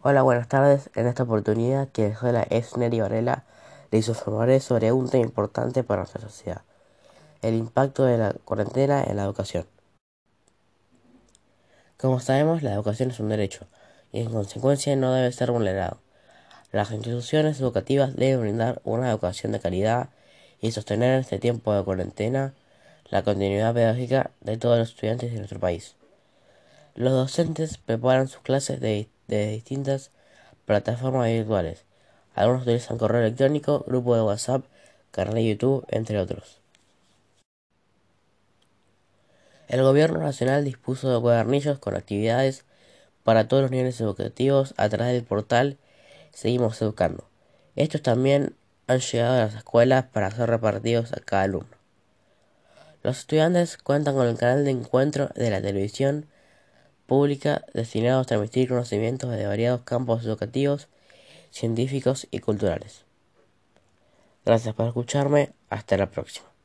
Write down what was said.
Hola, buenas tardes. En esta oportunidad, quien les habla es Neri Varela. Les informaré sobre un tema importante para nuestra sociedad: el impacto de la cuarentena en la educación. Como sabemos, la educación es un derecho y, en consecuencia, no debe ser vulnerado. Las instituciones educativas deben brindar una educación de calidad y sostener en este tiempo de cuarentena la continuidad pedagógica de todos los estudiantes de nuestro país. Los docentes preparan sus clases de de distintas plataformas virtuales. Algunos utilizan correo electrónico, grupo de WhatsApp, canal de YouTube, entre otros. El Gobierno Nacional dispuso de cuadernillos con actividades para todos los niveles educativos a través del portal Seguimos Educando. Estos también han llegado a las escuelas para ser repartidos a cada alumno. Los estudiantes cuentan con el canal de encuentro de la televisión pública destinados a transmitir conocimientos de variados campos educativos, científicos y culturales. Gracias por escucharme. Hasta la próxima.